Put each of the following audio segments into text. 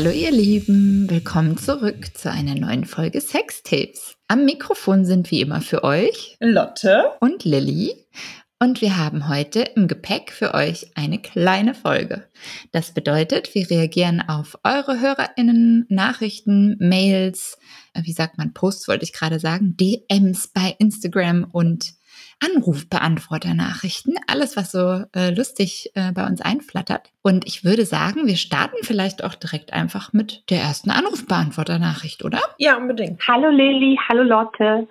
Hallo ihr Lieben, willkommen zurück zu einer neuen Folge Sextapes. Am Mikrofon sind wie immer für euch Lotte und Lilly. Und wir haben heute im Gepäck für euch eine kleine Folge. Das bedeutet, wir reagieren auf eure HörerInnen, Nachrichten, Mails, äh, wie sagt man, Posts wollte ich gerade sagen, DMs bei Instagram und Anrufbeantworter-Nachrichten, alles, was so äh, lustig äh, bei uns einflattert. Und ich würde sagen, wir starten vielleicht auch direkt einfach mit der ersten Anrufbeantworter-Nachricht, oder? Ja, unbedingt. Hallo Lilly, hallo Lotte.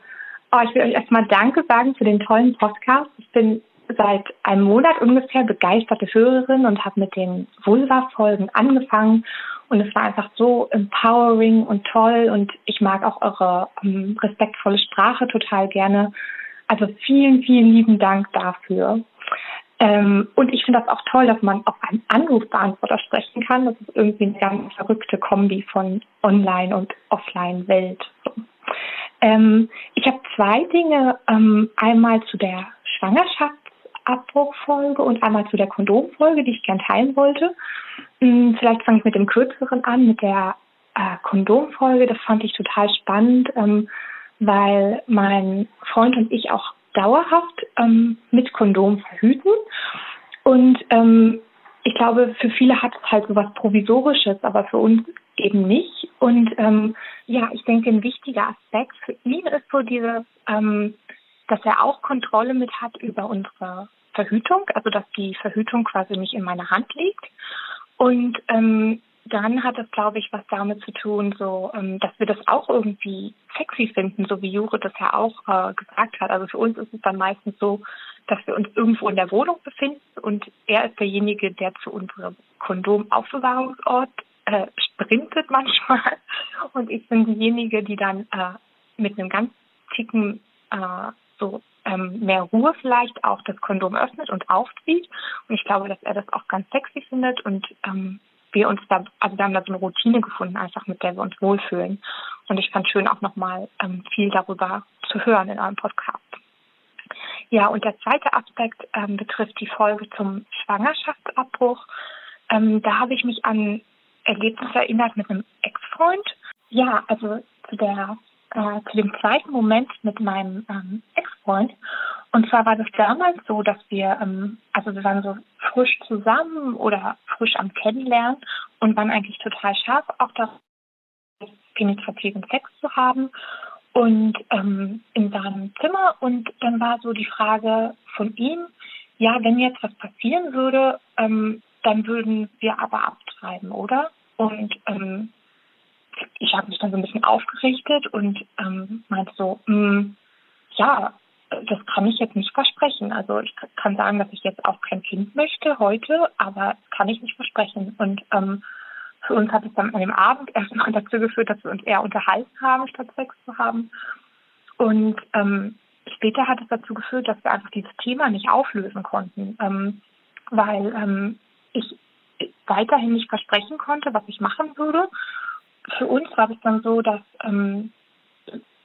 Oh, ich will euch erstmal Danke sagen für den tollen Podcast. Ich bin seit einem Monat ungefähr begeisterte Hörerin und habe mit den Vulva-Folgen angefangen. Und es war einfach so empowering und toll. Und ich mag auch eure ähm, respektvolle Sprache total gerne. Also vielen, vielen lieben Dank dafür. Ähm, und ich finde das auch toll, dass man auf einen Anrufbeantworter sprechen kann. Das ist irgendwie eine ganz verrückte Kombi von Online- und Offline-Welt. Ähm, ich habe zwei Dinge. Ähm, einmal zu der Schwangerschaftsabbruchfolge und einmal zu der Kondomfolge, die ich gern teilen wollte. Ähm, vielleicht fange ich mit dem kürzeren an, mit der äh, Kondomfolge. Das fand ich total spannend ähm, weil mein Freund und ich auch dauerhaft ähm, mit Kondom verhüten. Und ähm, ich glaube, für viele hat es halt so was Provisorisches, aber für uns eben nicht. Und ähm, ja, ich denke, ein wichtiger Aspekt für ihn ist so diese, ähm, dass er auch Kontrolle mit hat über unsere Verhütung, also dass die Verhütung quasi nicht in meiner Hand liegt. Und ähm, dann hat es, glaube ich, was damit zu tun, so, ähm, dass wir das auch irgendwie sexy finden, so wie Jure das ja auch äh, gesagt hat. Also für uns ist es dann meistens so, dass wir uns irgendwo in der Wohnung befinden und er ist derjenige, der zu unserem Kondomaufbewahrungsort äh, sprintet manchmal und ich bin diejenige, die dann äh, mit einem ganz Ticken äh, so ähm, mehr Ruhe vielleicht auch das Kondom öffnet und aufzieht. Und ich glaube, dass er das auch ganz sexy findet und ähm, wir uns da, also wir haben da so eine Routine gefunden, einfach mit der wir uns wohlfühlen. Und ich fand schön auch nochmal ähm, viel darüber zu hören in eurem Podcast. Ja, und der zweite Aspekt ähm, betrifft die Folge zum Schwangerschaftsabbruch. Ähm, da habe ich mich an Erlebnisse erinnert mit einem Ex-Freund. Ja, also zu der äh, zu dem zweiten Moment mit meinem ähm, Ex-Freund. Und zwar war das damals so, dass wir, ähm, also wir waren so frisch zusammen oder frisch am Kennenlernen und waren eigentlich total scharf, auch das penetrativen Sex zu haben und ähm, in seinem Zimmer. Und dann war so die Frage von ihm, ja, wenn jetzt was passieren würde, ähm, dann würden wir aber abtreiben, oder? Und ähm, ich habe mich dann so ein bisschen aufgerichtet und ähm, meinte so, mh, hm, ja, das kann ich jetzt nicht versprechen. Also ich kann sagen, dass ich jetzt auch kein Kind möchte heute, aber das kann ich nicht versprechen. Und ähm, für uns hat es dann an dem Abend erstmal dazu geführt, dass wir uns eher unterhalten haben, statt Sex zu haben. Und ähm, später hat es dazu geführt, dass wir einfach dieses Thema nicht auflösen konnten, ähm, weil ähm, ich weiterhin nicht versprechen konnte, was ich machen würde. Für uns war es dann so, dass ähm,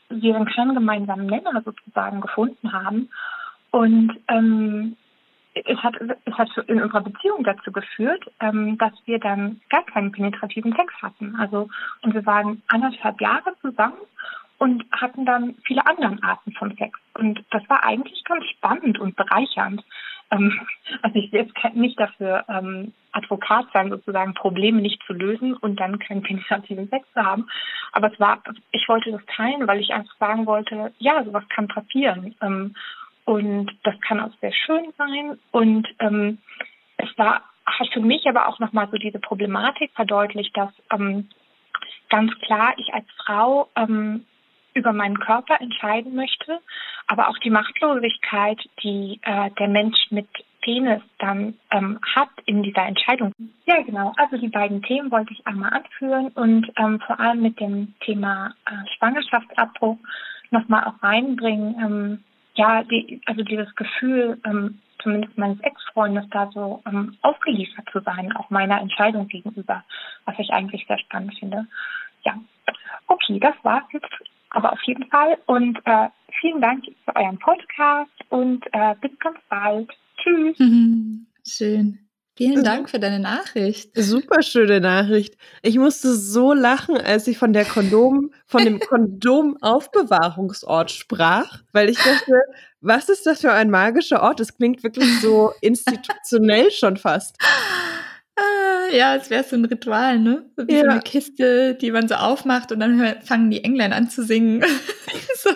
wir einen keinen gemeinsamen Nenner sozusagen gefunden haben. Und ähm, es hat, es hat in unserer Beziehung dazu geführt, ähm, dass wir dann gar keinen penetrativen Sex hatten. Also, und wir waren anderthalb Jahre zusammen und hatten dann viele andere Arten von Sex. Und das war eigentlich ganz spannend und bereichernd. Ähm, also ich will jetzt nicht dafür ähm, Advokat sein, sozusagen Probleme nicht zu lösen und dann keinen penetrativen Sex zu haben. Aber es war, ich wollte das teilen, weil ich einfach sagen wollte, ja, sowas kann passieren. Ähm, und das kann auch sehr schön sein. Und ähm, es war, hat für mich aber auch nochmal so diese Problematik verdeutlicht, dass ähm, ganz klar ich als Frau ähm, über meinen Körper entscheiden möchte, aber auch die Machtlosigkeit, die äh, der Mensch mit Penis dann ähm, hat in dieser Entscheidung. Ja, genau. Also die beiden Themen wollte ich einmal anführen und ähm, vor allem mit dem Thema äh, Schwangerschaftsabbruch nochmal auch reinbringen. Ähm, ja, die, also dieses Gefühl, ähm, zumindest meines Ex-Freundes, da so ähm, ausgeliefert zu sein, auch meiner Entscheidung gegenüber, was ich eigentlich sehr spannend finde. Ja, okay, das war's jetzt aber auf jeden Fall. Und äh, vielen Dank für euren Podcast und äh, bis ganz bald. Tschüss. Schön. Vielen Dank für deine Nachricht. Super schöne Nachricht. Ich musste so lachen, als ich von der Kondom, von dem Kondomaufbewahrungsort sprach, weil ich dachte, was ist das für ein magischer Ort? Das klingt wirklich so institutionell schon fast. Ja, als wäre es so ein Ritual, ne? So wie ja. so eine Kiste, die man so aufmacht und dann fangen die Engländer an zu singen. so.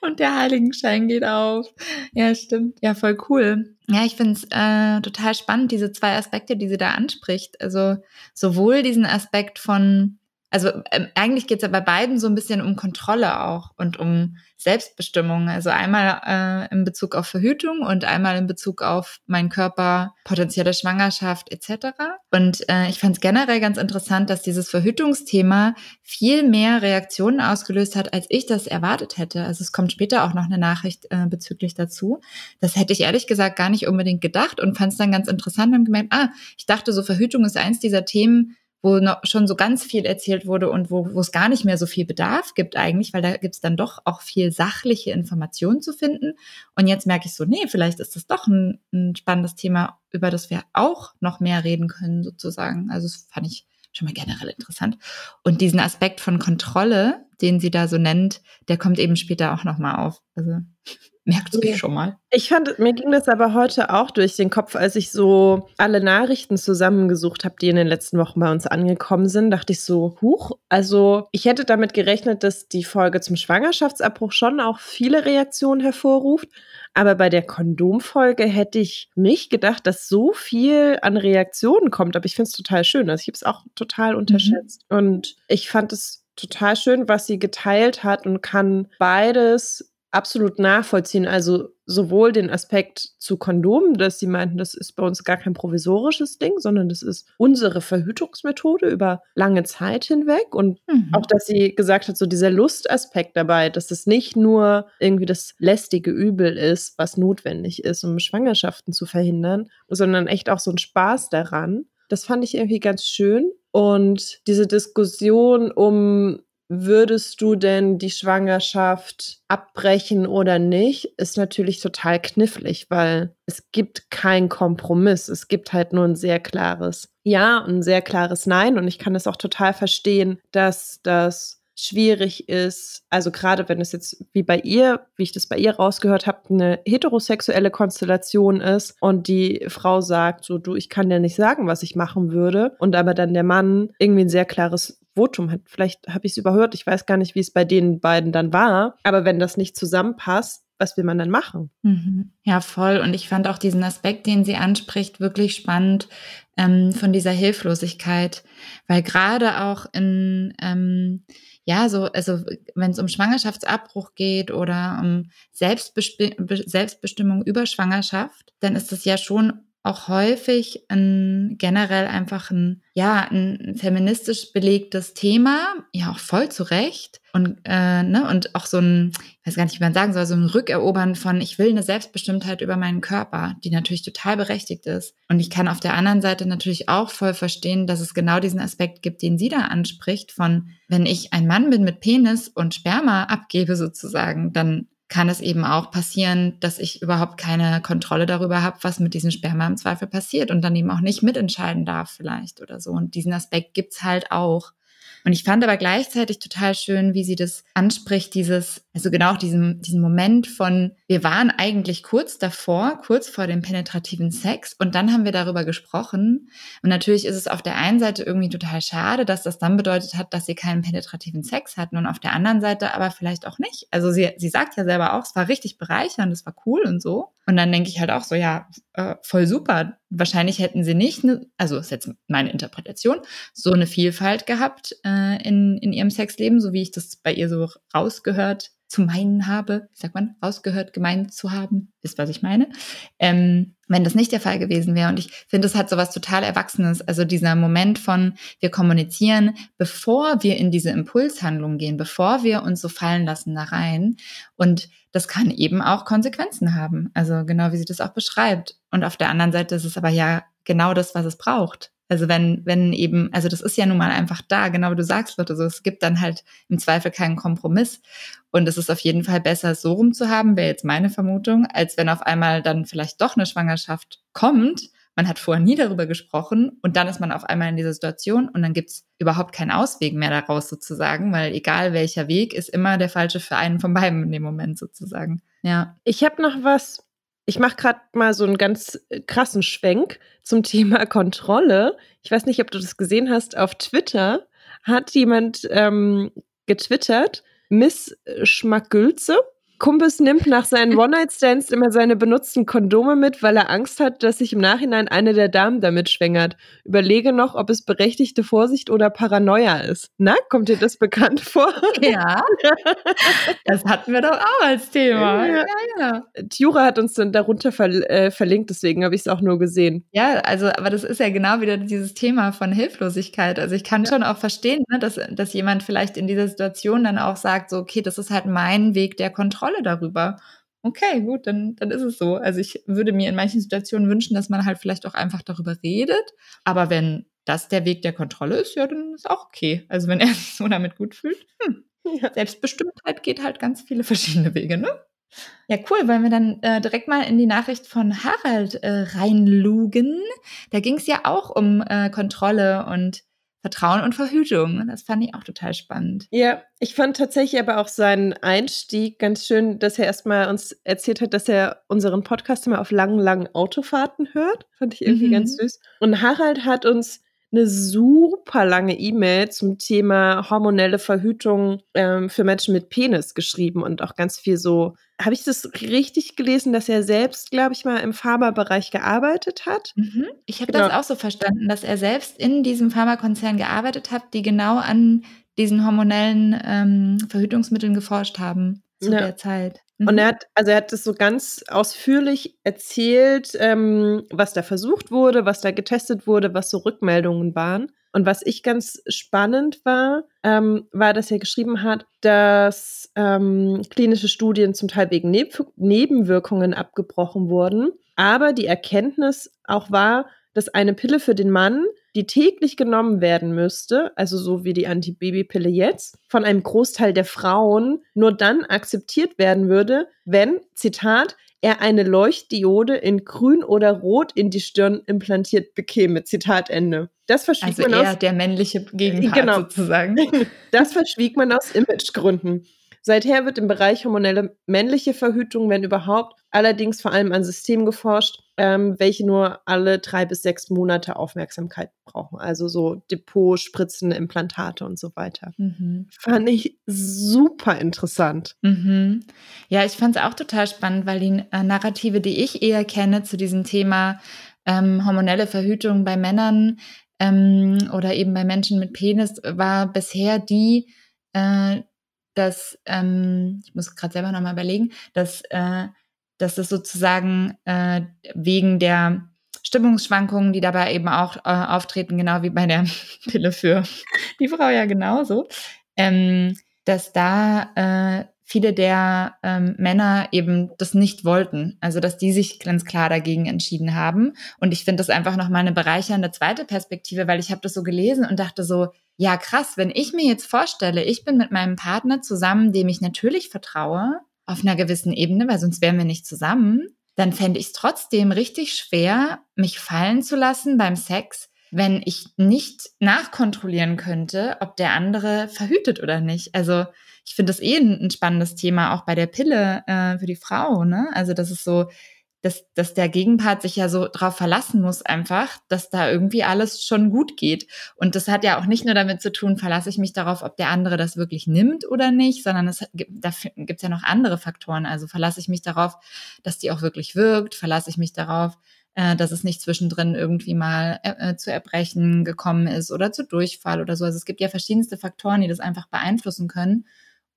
Und der Heiligenschein geht auf. Ja, stimmt. Ja, voll cool. Ja, ich finde es äh, total spannend, diese zwei Aspekte, die sie da anspricht. Also sowohl diesen Aspekt von also ähm, eigentlich geht es ja bei beiden so ein bisschen um Kontrolle auch und um Selbstbestimmung. Also einmal äh, in Bezug auf Verhütung und einmal in Bezug auf meinen Körper, potenzielle Schwangerschaft etc. Und äh, ich fand es generell ganz interessant, dass dieses Verhütungsthema viel mehr Reaktionen ausgelöst hat, als ich das erwartet hätte. Also es kommt später auch noch eine Nachricht äh, bezüglich dazu. Das hätte ich ehrlich gesagt gar nicht unbedingt gedacht und fand es dann ganz interessant und gemerkt, ah, ich dachte so Verhütung ist eins dieser Themen, wo noch schon so ganz viel erzählt wurde und wo, wo es gar nicht mehr so viel Bedarf gibt eigentlich, weil da gibt es dann doch auch viel sachliche Informationen zu finden. Und jetzt merke ich so, nee, vielleicht ist das doch ein, ein spannendes Thema, über das wir auch noch mehr reden können, sozusagen. Also das fand ich schon mal generell interessant. Und diesen Aspekt von Kontrolle, den sie da so nennt, der kommt eben später auch nochmal auf. Also merkt es ja. schon mal. Ich fand, mir ging das aber heute auch durch den Kopf, als ich so alle Nachrichten zusammengesucht habe, die in den letzten Wochen bei uns angekommen sind, dachte ich so, huch, also ich hätte damit gerechnet, dass die Folge zum Schwangerschaftsabbruch schon auch viele Reaktionen hervorruft. Aber bei der Kondomfolge hätte ich nicht gedacht, dass so viel an Reaktionen kommt. Aber ich finde es total schön. Also ich habe es auch total mhm. unterschätzt. Mhm. Und ich fand es total schön, was sie geteilt hat und kann beides absolut nachvollziehen. Also sowohl den Aspekt zu Kondomen, dass sie meinten, das ist bei uns gar kein provisorisches Ding, sondern das ist unsere Verhütungsmethode über lange Zeit hinweg. Und mhm. auch, dass sie gesagt hat, so dieser Lustaspekt dabei, dass es nicht nur irgendwie das lästige Übel ist, was notwendig ist, um Schwangerschaften zu verhindern, sondern echt auch so ein Spaß daran. Das fand ich irgendwie ganz schön. Und diese Diskussion um würdest du denn die Schwangerschaft abbrechen oder nicht, ist natürlich total knifflig, weil es gibt keinen Kompromiss. Es gibt halt nur ein sehr klares Ja und ein sehr klares Nein. Und ich kann es auch total verstehen, dass das schwierig ist, also gerade wenn es jetzt wie bei ihr, wie ich das bei ihr rausgehört habe, eine heterosexuelle Konstellation ist und die Frau sagt, so du, ich kann dir nicht sagen, was ich machen würde und aber dann der Mann irgendwie ein sehr klares Votum hat. Vielleicht habe ich es überhört, ich weiß gar nicht, wie es bei den beiden dann war, aber wenn das nicht zusammenpasst, was will man dann machen? Mhm. Ja, voll. Und ich fand auch diesen Aspekt, den sie anspricht, wirklich spannend ähm, von dieser Hilflosigkeit, weil gerade auch in ähm, ja, so, also wenn es um Schwangerschaftsabbruch geht oder um Selbstbesti Selbstbestimmung über Schwangerschaft, dann ist das ja schon auch häufig ein generell einfach ein, ja, ein feministisch belegtes Thema, ja auch voll zu Recht. Und, äh, ne, und auch so ein, ich weiß gar nicht, wie man sagen soll, so ein Rückerobern von, ich will eine Selbstbestimmtheit über meinen Körper, die natürlich total berechtigt ist. Und ich kann auf der anderen Seite natürlich auch voll verstehen, dass es genau diesen Aspekt gibt, den sie da anspricht, von, wenn ich ein Mann bin mit Penis und Sperma abgebe sozusagen, dann kann es eben auch passieren, dass ich überhaupt keine Kontrolle darüber habe, was mit diesem Sperma im Zweifel passiert und dann eben auch nicht mitentscheiden darf vielleicht oder so. Und diesen Aspekt gibt's halt auch. Und ich fand aber gleichzeitig total schön, wie sie das anspricht, dieses, also genau diesen, diesen Moment von, wir waren eigentlich kurz davor, kurz vor dem penetrativen Sex und dann haben wir darüber gesprochen. Und natürlich ist es auf der einen Seite irgendwie total schade, dass das dann bedeutet hat, dass sie keinen penetrativen Sex hatten und auf der anderen Seite aber vielleicht auch nicht. Also sie, sie sagt ja selber auch, es war richtig bereichernd, es war cool und so. Und dann denke ich halt auch so, ja, äh, voll super. Wahrscheinlich hätten sie nicht, ne, also ist jetzt meine Interpretation, so eine Vielfalt gehabt äh, in, in ihrem Sexleben, so wie ich das bei ihr so rausgehört zu meinen habe, sagt man, rausgehört, gemeint zu haben, ist, was ich meine, ähm, wenn das nicht der Fall gewesen wäre. Und ich finde, es hat so was total Erwachsenes. Also dieser Moment von, wir kommunizieren, bevor wir in diese Impulshandlung gehen, bevor wir uns so fallen lassen da rein. Und das kann eben auch Konsequenzen haben. Also genau wie sie das auch beschreibt. Und auf der anderen Seite ist es aber ja genau das, was es braucht. Also wenn, wenn eben, also das ist ja nun mal einfach da, genau wie du sagst, Lotte, so es gibt dann halt im Zweifel keinen Kompromiss. Und es ist auf jeden Fall besser, so rum zu haben, wäre jetzt meine Vermutung, als wenn auf einmal dann vielleicht doch eine Schwangerschaft kommt man hat vorher nie darüber gesprochen und dann ist man auf einmal in dieser Situation und dann gibt es überhaupt keinen Ausweg mehr daraus sozusagen, weil egal welcher Weg ist immer der falsche für einen von beiden in dem Moment sozusagen. Ja. Ich habe noch was, ich mache gerade mal so einen ganz äh, krassen Schwenk zum Thema Kontrolle. Ich weiß nicht, ob du das gesehen hast. Auf Twitter hat jemand ähm, getwittert, Miss Schmackgülze Kumpis nimmt nach seinen One-Night-Stands immer seine benutzten Kondome mit, weil er Angst hat, dass sich im Nachhinein eine der Damen damit schwängert. Überlege noch, ob es berechtigte Vorsicht oder Paranoia ist. Na, kommt dir das bekannt vor? Ja. das hatten wir doch auch als Thema. Ja, ja. ja. Tjura hat uns dann darunter ver äh, verlinkt, deswegen habe ich es auch nur gesehen. Ja, also, aber das ist ja genau wieder dieses Thema von Hilflosigkeit. Also ich kann ja. schon auch verstehen, ne, dass, dass jemand vielleicht in dieser Situation dann auch sagt, so, okay, das ist halt mein Weg der Kontrolle Kontrolle darüber. Okay, gut, dann, dann ist es so. Also ich würde mir in manchen Situationen wünschen, dass man halt vielleicht auch einfach darüber redet. Aber wenn das der Weg der Kontrolle ist, ja, dann ist auch okay. Also wenn er sich so damit gut fühlt. Hm. Ja. Selbstbestimmtheit geht halt ganz viele verschiedene Wege, ne? Ja, cool, weil wir dann äh, direkt mal in die Nachricht von Harald äh, reinlugen. Da ging es ja auch um äh, Kontrolle und Vertrauen und Verhütung. Das fand ich auch total spannend. Ja, ich fand tatsächlich aber auch seinen Einstieg ganz schön, dass er erstmal uns erzählt hat, dass er unseren Podcast immer auf langen, langen Autofahrten hört. Fand ich irgendwie mhm. ganz süß. Und Harald hat uns eine super lange E-Mail zum Thema hormonelle Verhütung ähm, für Menschen mit Penis geschrieben und auch ganz viel so. Habe ich das richtig gelesen, dass er selbst, glaube ich, mal im Pharmabereich gearbeitet hat? Mhm. Ich habe genau. das auch so verstanden, dass er selbst in diesem Pharmakonzern gearbeitet hat, die genau an diesen hormonellen ähm, Verhütungsmitteln geforscht haben zu ja. der Zeit. Und mhm. er hat, also er hat das so ganz ausführlich erzählt, ähm, was da versucht wurde, was da getestet wurde, was so Rückmeldungen waren. Und was ich ganz spannend war, ähm, war, dass er geschrieben hat, dass ähm, klinische Studien zum Teil wegen Neb Nebenwirkungen abgebrochen wurden. Aber die Erkenntnis auch war, dass eine Pille für den Mann die täglich genommen werden müsste, also so wie die Antibabypille jetzt, von einem Großteil der Frauen nur dann akzeptiert werden würde, wenn, Zitat, er eine Leuchtdiode in grün oder rot in die Stirn implantiert bekäme. Zitat Ende. Das verschwieg also man eher aus, der männliche Gegenpart genau. sozusagen. Das verschwieg man aus Imagegründen. Seither wird im Bereich hormonelle männliche Verhütung, wenn überhaupt, allerdings vor allem an Systemen geforscht, ähm, welche nur alle drei bis sechs Monate Aufmerksamkeit brauchen. Also so Depot, Spritzen, Implantate und so weiter. Mhm. Fand ich super interessant. Mhm. Ja, ich fand es auch total spannend, weil die äh, Narrative, die ich eher kenne zu diesem Thema ähm, hormonelle Verhütung bei Männern ähm, oder eben bei Menschen mit Penis, war bisher die, äh, dass, ähm, ich muss gerade selber nochmal überlegen, dass, äh, dass es sozusagen äh, wegen der Stimmungsschwankungen, die dabei eben auch äh, auftreten, genau wie bei der Pille für die Frau ja genauso, ähm, dass da äh, viele der ähm, Männer eben das nicht wollten. Also dass die sich ganz klar dagegen entschieden haben. Und ich finde das einfach nochmal eine bereichernde zweite Perspektive, weil ich habe das so gelesen und dachte so, ja krass, wenn ich mir jetzt vorstelle, ich bin mit meinem Partner zusammen, dem ich natürlich vertraue, auf einer gewissen Ebene, weil sonst wären wir nicht zusammen, dann fände ich es trotzdem richtig schwer, mich fallen zu lassen beim Sex, wenn ich nicht nachkontrollieren könnte, ob der andere verhütet oder nicht. Also ich finde das eh ein, spannendes Thema, auch bei der Pille äh, für die Frau. Ne? Also das ist so, dass, dass der Gegenpart sich ja so drauf verlassen muss einfach, dass da irgendwie alles schon gut geht. Und das hat ja auch nicht nur damit zu tun, verlasse ich mich darauf, ob der andere das wirklich nimmt oder nicht, sondern es gibt, da gibt es ja noch andere Faktoren. Also verlasse ich mich darauf, dass die auch wirklich wirkt, verlasse ich mich darauf, äh, dass es nicht zwischendrin irgendwie mal äh, äh, zu Erbrechen gekommen ist oder zu Durchfall oder so. Also es gibt ja verschiedenste Faktoren, die das einfach beeinflussen können.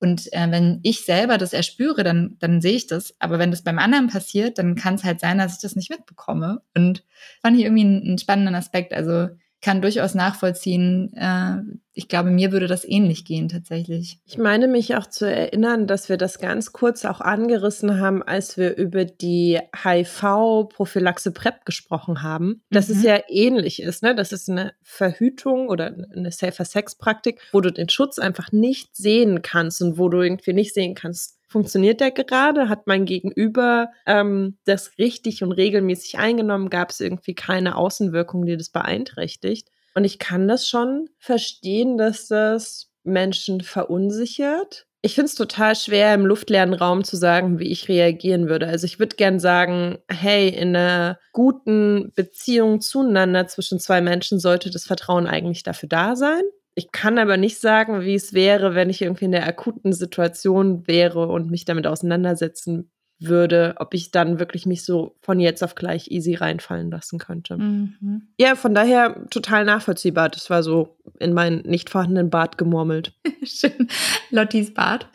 Und äh, wenn ich selber das erspüre, dann, dann sehe ich das. Aber wenn das beim anderen passiert, dann kann es halt sein, dass ich das nicht mitbekomme. Und fand ich irgendwie einen, einen spannenden Aspekt. Also kann durchaus nachvollziehen. Äh, ich glaube, mir würde das ähnlich gehen tatsächlich. Ich meine mich auch zu erinnern, dass wir das ganz kurz auch angerissen haben, als wir über die HIV-Prophylaxe PrEP gesprochen haben. Dass mhm. es ja ähnlich ist, ne? Das ist eine Verhütung oder eine Safer Sex-Praktik, wo du den Schutz einfach nicht sehen kannst und wo du irgendwie nicht sehen kannst, funktioniert der gerade? Hat mein Gegenüber ähm, das richtig und regelmäßig eingenommen? Gab es irgendwie keine Außenwirkung, die das beeinträchtigt? Und ich kann das schon verstehen, dass das Menschen verunsichert. Ich finde es total schwer, im luftleeren Raum zu sagen, wie ich reagieren würde. Also ich würde gern sagen, hey, in einer guten Beziehung zueinander zwischen zwei Menschen sollte das Vertrauen eigentlich dafür da sein. Ich kann aber nicht sagen, wie es wäre, wenn ich irgendwie in der akuten Situation wäre und mich damit auseinandersetzen würde, ob ich dann wirklich mich so von jetzt auf gleich easy reinfallen lassen könnte. Mhm. Ja, von daher total nachvollziehbar. Das war so in meinen nicht vorhandenen Bart gemurmelt. Schön. Lottis Bart.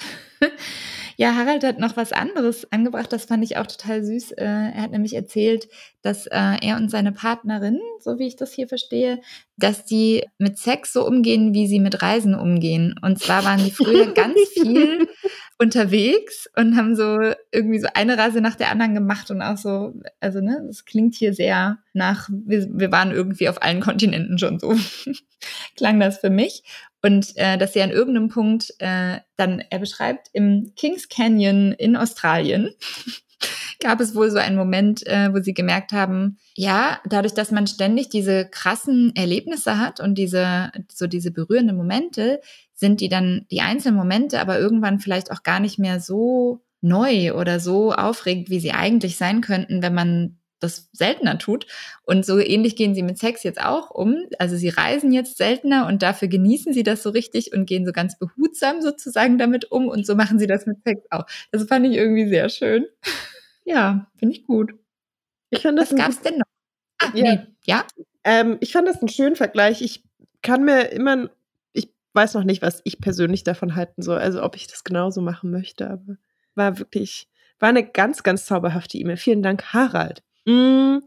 Ja, Harald hat noch was anderes angebracht, das fand ich auch total süß. Äh, er hat nämlich erzählt, dass äh, er und seine Partnerin, so wie ich das hier verstehe, dass die mit Sex so umgehen, wie sie mit Reisen umgehen. Und zwar waren die früher ganz viel unterwegs und haben so irgendwie so eine Reise nach der anderen gemacht und auch so, also ne, das klingt hier sehr nach, wir, wir waren irgendwie auf allen Kontinenten schon so, klang das für mich. Und äh, dass sie an irgendeinem Punkt äh, dann, er beschreibt, im Kings Canyon in Australien gab es wohl so einen Moment, äh, wo sie gemerkt haben, ja, dadurch, dass man ständig diese krassen Erlebnisse hat und diese, so diese berührenden Momente, sind die dann die einzelnen Momente aber irgendwann vielleicht auch gar nicht mehr so neu oder so aufregend, wie sie eigentlich sein könnten, wenn man das seltener tut. Und so ähnlich gehen sie mit Sex jetzt auch um. Also sie reisen jetzt seltener und dafür genießen sie das so richtig und gehen so ganz behutsam sozusagen damit um. Und so machen sie das mit Sex auch. Das fand ich irgendwie sehr schön. ja, finde ich gut. Ich fand das Was gab es denn noch? Ah, ja. Nee. ja? Ähm, ich fand das einen schönen Vergleich. Ich kann mir immer, ich weiß noch nicht, was ich persönlich davon halten soll. Also ob ich das genauso machen möchte, aber war wirklich, war eine ganz, ganz zauberhafte E-Mail. Vielen Dank, Harald. Mm,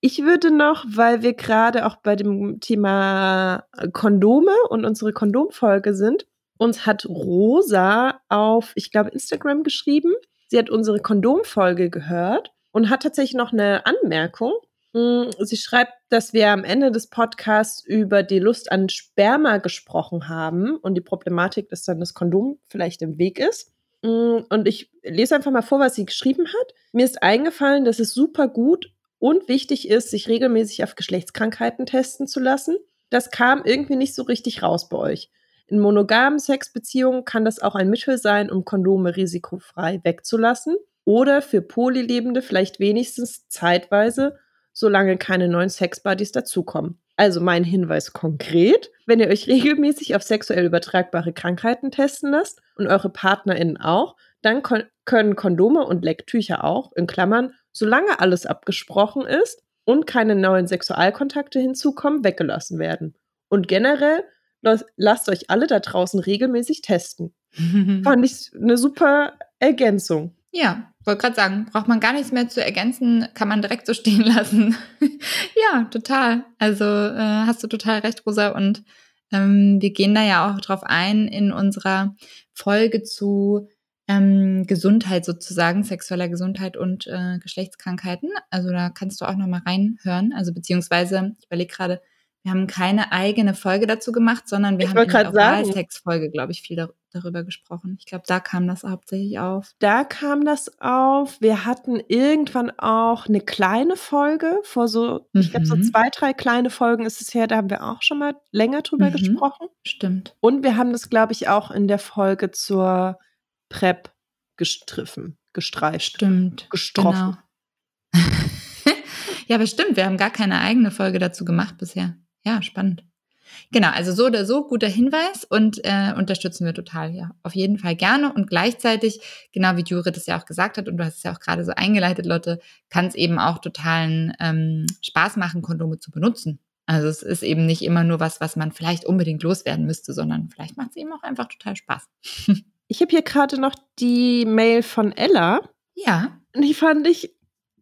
ich würde noch, weil wir gerade auch bei dem Thema Kondome und unsere Kondomfolge sind, uns hat Rosa auf, ich glaube, Instagram geschrieben. Sie hat unsere Kondomfolge gehört und hat tatsächlich noch eine Anmerkung. Mm, sie schreibt, dass wir am Ende des Podcasts über die Lust an Sperma gesprochen haben und die Problematik, dass dann das Kondom vielleicht im Weg ist. Mm, und ich lese einfach mal vor, was sie geschrieben hat. Mir ist eingefallen, dass es super gut und wichtig ist, sich regelmäßig auf Geschlechtskrankheiten testen zu lassen. Das kam irgendwie nicht so richtig raus bei euch. In monogamen Sexbeziehungen kann das auch ein Mittel sein, um Kondome risikofrei wegzulassen oder für Polylebende vielleicht wenigstens zeitweise, solange keine neuen Sexbuddies dazukommen. Also mein Hinweis konkret, wenn ihr euch regelmäßig auf sexuell übertragbare Krankheiten testen lasst und eure PartnerInnen auch, dann können Kondome und Lecktücher auch, in Klammern, solange alles abgesprochen ist und keine neuen Sexualkontakte hinzukommen, weggelassen werden. Und generell lasst euch alle da draußen regelmäßig testen. Fand ich eine super Ergänzung. Ja, wollte gerade sagen, braucht man gar nichts mehr zu ergänzen, kann man direkt so stehen lassen. ja, total. Also äh, hast du total recht, Rosa. Und ähm, wir gehen da ja auch drauf ein in unserer Folge zu ähm, Gesundheit sozusagen, sexueller Gesundheit und äh, Geschlechtskrankheiten. Also da kannst du auch noch mal reinhören. Also beziehungsweise, ich überlege gerade, wir haben keine eigene Folge dazu gemacht, sondern wir ich haben in der Oralsex-Folge, glaube ich, viel darüber gesprochen. Ich glaube, da kam das hauptsächlich auf. Da kam das auf. Wir hatten irgendwann auch eine kleine Folge, vor so, mhm. ich glaube, so zwei, drei kleine Folgen ist es her, da haben wir auch schon mal länger drüber mhm. gesprochen. Stimmt. Und wir haben das, glaube ich, auch in der Folge zur PrEP gestriffen, gestreift. Stimmt. Gestroffen. Genau. ja, aber stimmt, wir haben gar keine eigene Folge dazu gemacht bisher. Ja, spannend. Genau, also so oder so guter Hinweis und äh, unterstützen wir total, ja. Auf jeden Fall gerne und gleichzeitig, genau wie Jure das ja auch gesagt hat und du hast es ja auch gerade so eingeleitet, Lotte, kann es eben auch totalen ähm, Spaß machen, Kondome zu benutzen. Also es ist eben nicht immer nur was, was man vielleicht unbedingt loswerden müsste, sondern vielleicht macht es eben auch einfach total Spaß. ich habe hier gerade noch die Mail von Ella. Ja. Und die fand ich,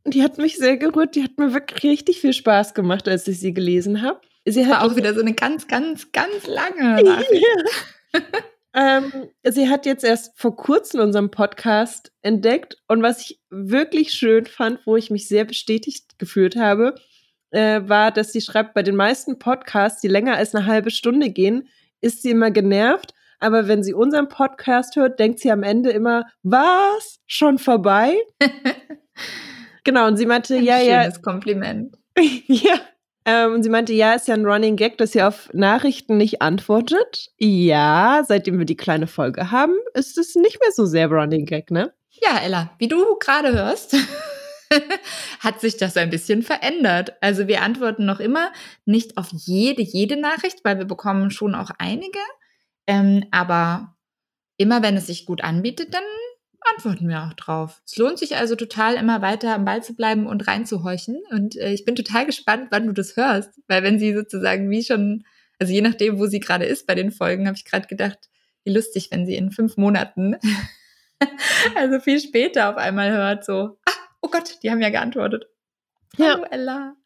die hat mich sehr gerührt, die hat mir wirklich richtig viel Spaß gemacht, als ich sie gelesen habe. Sie hat auch wieder so eine ganz, ganz, ganz lange Nachricht. Ja. ähm, sie hat jetzt erst vor kurzem unseren Podcast entdeckt und was ich wirklich schön fand, wo ich mich sehr bestätigt gefühlt habe, äh, war, dass sie schreibt, bei den meisten Podcasts, die länger als eine halbe Stunde gehen, ist sie immer genervt, Aber wenn sie unseren Podcast hört, denkt sie am Ende immer, was? Schon vorbei? genau, und sie meinte, Ein ja, ja. Schönes Kompliment. ja. Ähm, und sie meinte, ja, ist ja ein Running Gag, dass sie auf Nachrichten nicht antwortet. Ja, seitdem wir die kleine Folge haben, ist es nicht mehr so sehr Running Gag, ne? Ja, Ella, wie du gerade hörst, hat sich das ein bisschen verändert. Also wir antworten noch immer nicht auf jede, jede Nachricht, weil wir bekommen schon auch einige. Ähm, aber immer wenn es sich gut anbietet, dann antworten wir auch drauf. Es lohnt sich also total, immer weiter am Ball zu bleiben und reinzuhorchen. Und äh, ich bin total gespannt, wann du das hörst. Weil wenn sie sozusagen wie schon, also je nachdem, wo sie gerade ist bei den Folgen, habe ich gerade gedacht, wie lustig, wenn sie in fünf Monaten, also viel später auf einmal hört, so, ah, oh Gott, die haben ja geantwortet. Ja. Hallo Ella.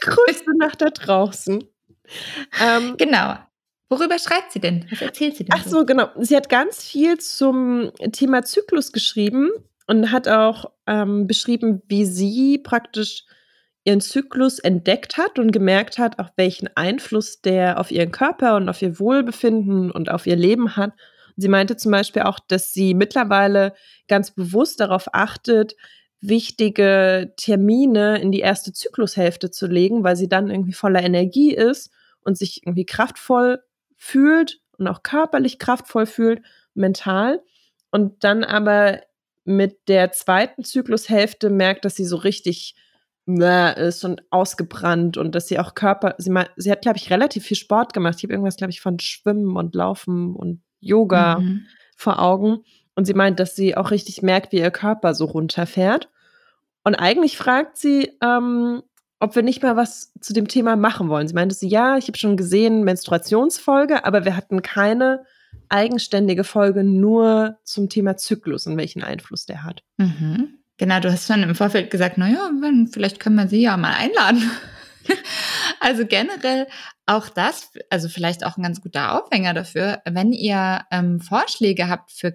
Grüße nach da draußen. Ähm, Genau. Worüber schreibt sie denn? Was erzählt sie denn? Ach so, genau. Sie hat ganz viel zum Thema Zyklus geschrieben und hat auch ähm, beschrieben, wie sie praktisch ihren Zyklus entdeckt hat und gemerkt hat, auch welchen Einfluss der auf ihren Körper und auf ihr Wohlbefinden und auf ihr Leben hat. Sie meinte zum Beispiel auch, dass sie mittlerweile ganz bewusst darauf achtet, wichtige Termine in die erste Zyklushälfte zu legen, weil sie dann irgendwie voller Energie ist und sich irgendwie kraftvoll fühlt und auch körperlich kraftvoll fühlt, mental. Und dann aber mit der zweiten Zyklushälfte merkt, dass sie so richtig ist und ausgebrannt und dass sie auch Körper, sie, ma- sie hat, glaube ich, relativ viel Sport gemacht. Ich habe irgendwas, glaube ich, von Schwimmen und Laufen und Yoga Mhm. vor Augen. Und sie meint, dass sie auch richtig merkt, wie ihr Körper so runterfährt. Und eigentlich fragt sie, ähm, ob wir nicht mal was zu dem Thema machen wollen. Sie meinte so, ja, ich habe schon gesehen, Menstruationsfolge, aber wir hatten keine eigenständige Folge nur zum Thema Zyklus und welchen Einfluss der hat. Mhm. Genau, du hast schon im Vorfeld gesagt, naja, vielleicht können wir sie ja mal einladen. also generell auch das, also vielleicht auch ein ganz guter Aufhänger dafür, wenn ihr ähm, Vorschläge habt für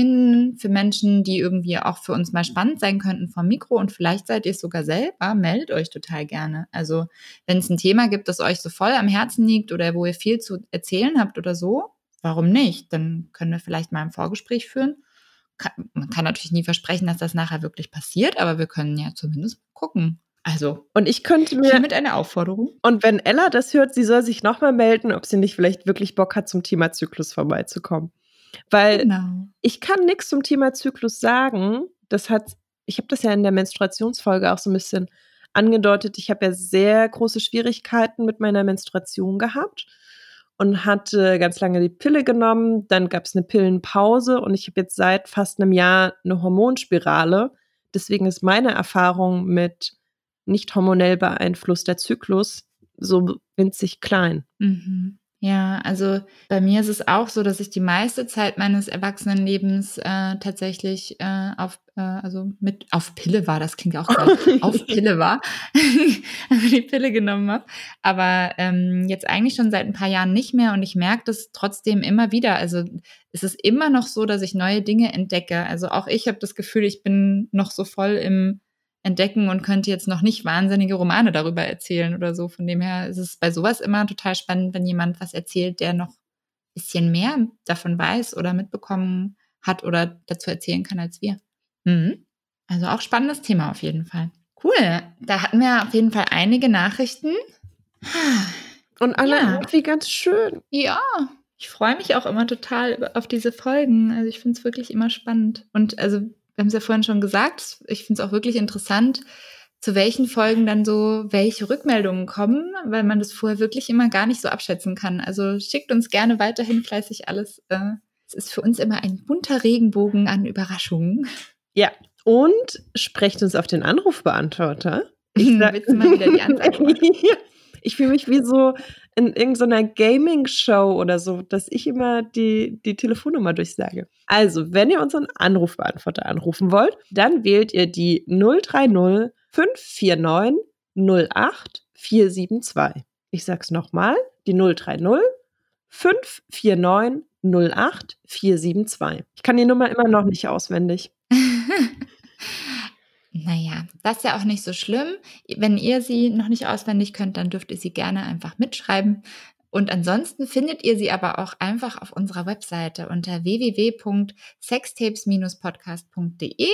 GästInnen, für Menschen, die irgendwie auch für uns mal spannend sein könnten vom Mikro und vielleicht seid ihr es sogar selber, meldet euch total gerne. Also wenn es ein Thema gibt, das euch so voll am Herzen liegt oder wo ihr viel zu erzählen habt oder so, warum nicht? Dann können wir vielleicht mal ein Vorgespräch führen kann, man kann natürlich nie versprechen, dass das nachher wirklich passiert, aber wir können ja zumindest gucken. Also, Und ich könnte mir, hiermit eine Aufforderung. und wenn Ella das hört, sie soll sich nochmal melden, ob sie nicht vielleicht wirklich Bock hat, zum Thema Zyklus vorbeizukommen. Weil Genau. ich kann nichts zum Thema Zyklus sagen. Das hat, ich habe das ja in der Menstruationsfolge auch so ein bisschen angedeutet. Ich habe ja sehr große Schwierigkeiten mit meiner Menstruation gehabt und hatte ganz lange die Pille genommen. Dann gab es eine Pillenpause und ich habe jetzt seit fast einem Jahr eine Hormonspirale. Deswegen ist meine Erfahrung mit nicht hormonell beeinflusster Zyklus so winzig klein. Mhm. Ja, also bei mir ist es auch so, dass ich die meiste Zeit meines Erwachsenenlebens äh, tatsächlich äh, auf, äh, also mit auf Pille war, das klingt ja auch geil, auf Pille war, also die Pille genommen habe. Aber ähm, jetzt eigentlich schon seit ein paar Jahren nicht mehr und ich merke das trotzdem immer wieder. Also es ist immer noch so, dass ich neue Dinge entdecke. Also auch ich habe das Gefühl, ich bin noch so voll im entdecken und könnte jetzt noch nicht wahnsinnige Romane darüber erzählen oder so. Von dem her ist es bei sowas immer total spannend, wenn jemand was erzählt, der noch ein bisschen mehr davon weiß oder mitbekommen hat oder dazu erzählen kann als wir. Mhm. Also auch spannendes Thema auf jeden Fall. Cool. Da hatten wir auf jeden Fall einige Nachrichten. Und alle Ja. irgendwie ganz schön. Ja, ich freue mich auch immer total auf diese Folgen. Also ich finde es wirklich immer spannend. Und also, wir haben es ja vorhin schon gesagt, ich finde es auch wirklich interessant, zu welchen Folgen dann so welche Rückmeldungen kommen, weil man das vorher wirklich immer gar nicht so abschätzen kann. Also schickt uns gerne weiterhin fleißig alles. Äh, Es ist für uns immer ein bunter Regenbogen an Überraschungen. Ja. Und sprecht uns auf den Anrufbeantworter. Ich sag- Willst du mal wieder die machen? Ja. Ich fühle mich wie so in irgendeiner Gaming-Show oder so, dass ich immer die, die Telefonnummer durchsage. Also, wenn ihr unseren Anrufbeantworter anrufen wollt, dann wählt ihr die 030 549 08 472. Ich sag's nochmal, die 030 549 08 472. Ich kann die Nummer immer noch nicht auswendig. Naja, das ist ja auch nicht so schlimm. Wenn ihr sie noch nicht auswendig könnt, dann dürft ihr sie gerne einfach mitschreiben. Und ansonsten findet ihr sie aber auch einfach auf unserer Webseite unter www.sextapes-podcast.de.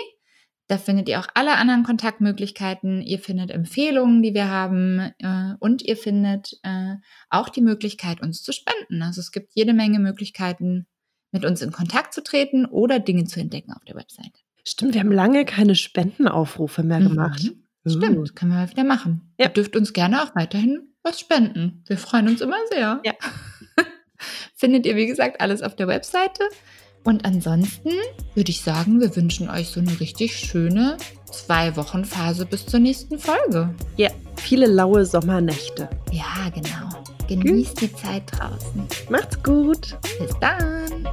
Da findet ihr auch alle anderen Kontaktmöglichkeiten. Ihr findet Empfehlungen, die wir haben. Äh, und ihr findet äh, auch die Möglichkeit, uns zu spenden. Also es gibt jede Menge Möglichkeiten, mit uns in Kontakt zu treten oder Dinge zu entdecken auf der Webseite. Stimmt, wir haben lange keine Spendenaufrufe mehr Mhm. gemacht. Stimmt, können wir mal wieder machen. Ja. Ihr dürft uns gerne auch weiterhin was spenden. Wir freuen uns immer sehr. Ja. Findet ihr, wie gesagt, alles auf der Webseite. Und ansonsten würde ich sagen, wir wünschen euch so eine richtig schöne zwei Wochen Phase bis zur nächsten Folge. Ja, viele laue Sommernächte. Ja, genau. Genießt die Zeit draußen. Macht's gut. Bis dann.